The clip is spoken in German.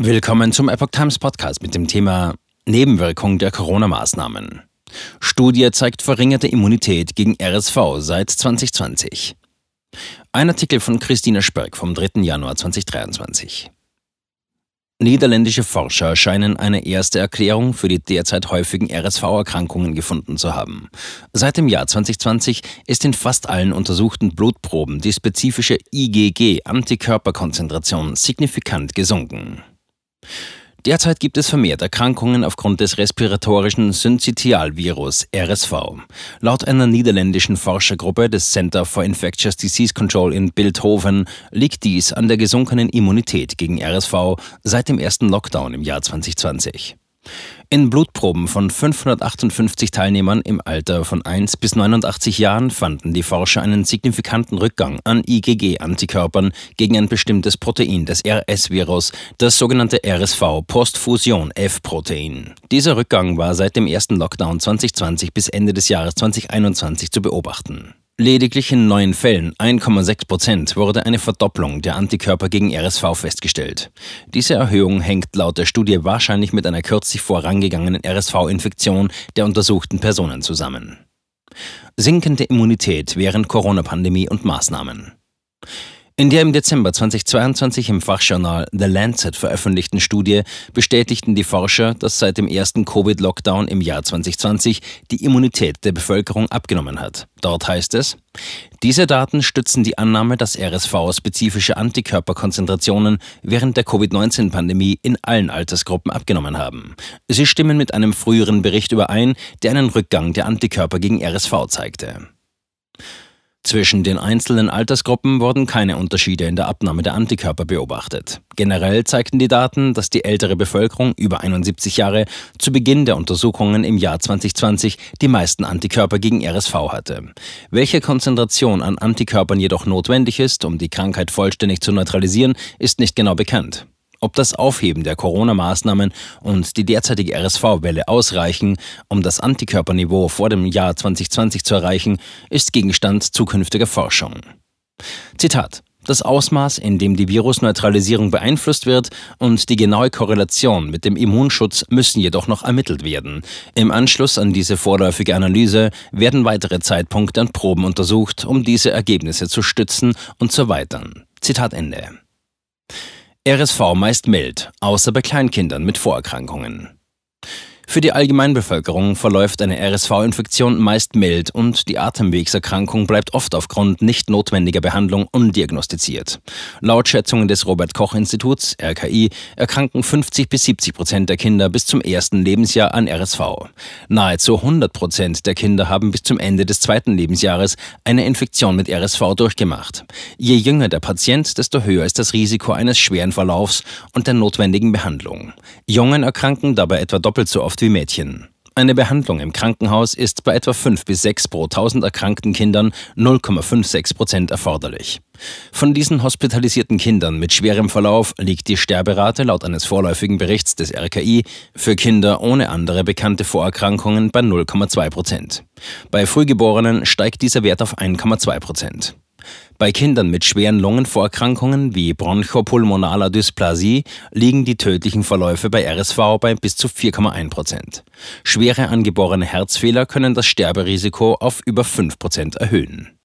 Willkommen zum Epoch Times Podcast mit dem Thema Nebenwirkung der Corona-Maßnahmen. Studie zeigt verringerte Immunität gegen RSV seit 2020. Ein Artikel von Christina Spörk vom 3. Januar 2023. Niederländische Forscher scheinen eine erste Erklärung für die derzeit häufigen RSV-Erkrankungen gefunden zu haben. Seit dem Jahr 2020 ist in fast allen untersuchten Blutproben die spezifische IgG-Antikörperkonzentration signifikant gesunken. Derzeit gibt es vermehrt Erkrankungen aufgrund des respiratorischen Syncytialvirus RSV. Laut einer niederländischen Forschergruppe des Center for Infectious Disease Control in Bildhoven liegt dies an der gesunkenen Immunität gegen RSV seit dem ersten Lockdown im Jahr 2020. In Blutproben von 558 Teilnehmern im Alter von 1 bis 89 Jahren fanden die Forscher einen signifikanten Rückgang an IgG-Antikörpern gegen ein bestimmtes Protein des RS-Virus, das sogenannte RSV-Postfusion-F-Protein. Dieser Rückgang war seit dem ersten Lockdown 2020 bis Ende des Jahres 2021 zu beobachten. Lediglich in neun Fällen, 1,6 Prozent, wurde eine Verdopplung der Antikörper gegen RSV festgestellt. Diese Erhöhung hängt laut der Studie wahrscheinlich mit einer kürzlich vorangegangenen RSV-Infektion der untersuchten Personen zusammen. Sinkende Immunität während Corona-Pandemie und Maßnahmen. In der im Dezember 2022 im Fachjournal The Lancet veröffentlichten Studie bestätigten die Forscher, dass seit dem ersten Covid-Lockdown im Jahr 2020 die Immunität der Bevölkerung abgenommen hat. Dort heißt es, diese Daten stützen die Annahme, dass RSV-spezifische Antikörperkonzentrationen während der Covid-19-Pandemie in allen Altersgruppen abgenommen haben. Sie stimmen mit einem früheren Bericht überein, der einen Rückgang der Antikörper gegen RSV zeigte. Zwischen den einzelnen Altersgruppen wurden keine Unterschiede in der Abnahme der Antikörper beobachtet. Generell zeigten die Daten, dass die ältere Bevölkerung über 71 Jahre zu Beginn der Untersuchungen im Jahr 2020 die meisten Antikörper gegen RSV hatte. Welche Konzentration an Antikörpern jedoch notwendig ist, um die Krankheit vollständig zu neutralisieren, ist nicht genau bekannt. Ob das Aufheben der Corona-Maßnahmen und die derzeitige RSV-Welle ausreichen, um das Antikörperniveau vor dem Jahr 2020 zu erreichen, ist Gegenstand zukünftiger Forschung. Zitat das Ausmaß, in dem die Virusneutralisierung beeinflusst wird und die genaue Korrelation mit dem Immunschutz müssen jedoch noch ermittelt werden. Im Anschluss an diese vorläufige Analyse werden weitere Zeitpunkte und Proben untersucht, um diese Ergebnisse zu stützen und zu erweitern. Zitat Ende. RSV meist mild, außer bei Kleinkindern mit Vorerkrankungen. Für die Allgemeinbevölkerung verläuft eine RSV-Infektion meist mild und die Atemwegserkrankung bleibt oft aufgrund nicht notwendiger Behandlung undiagnostiziert. Laut Schätzungen des Robert-Koch-Instituts, RKI, erkranken 50 bis 70 Prozent der Kinder bis zum ersten Lebensjahr an RSV. Nahezu 100 Prozent der Kinder haben bis zum Ende des zweiten Lebensjahres eine Infektion mit RSV durchgemacht. Je jünger der Patient, desto höher ist das Risiko eines schweren Verlaufs und der notwendigen Behandlung. Jungen erkranken dabei etwa doppelt so oft oft wie Mädchen. Eine Behandlung im Krankenhaus ist bei etwa 5 bis 6 pro 1000 erkrankten Kindern 0,56 Prozent erforderlich. Von diesen hospitalisierten Kindern mit schwerem Verlauf liegt die Sterberate laut eines vorläufigen Berichts des RKI für Kinder ohne andere bekannte Vorerkrankungen bei 0,2 Prozent. Bei Frühgeborenen steigt dieser Wert auf 1,2 Prozent. Bei Kindern mit schweren Lungenvorerkrankungen wie bronchopulmonaler Dysplasie liegen die tödlichen Verläufe bei RSV bei bis zu 4,1 Prozent. Schwere angeborene Herzfehler können das Sterberisiko auf über 5 Prozent erhöhen.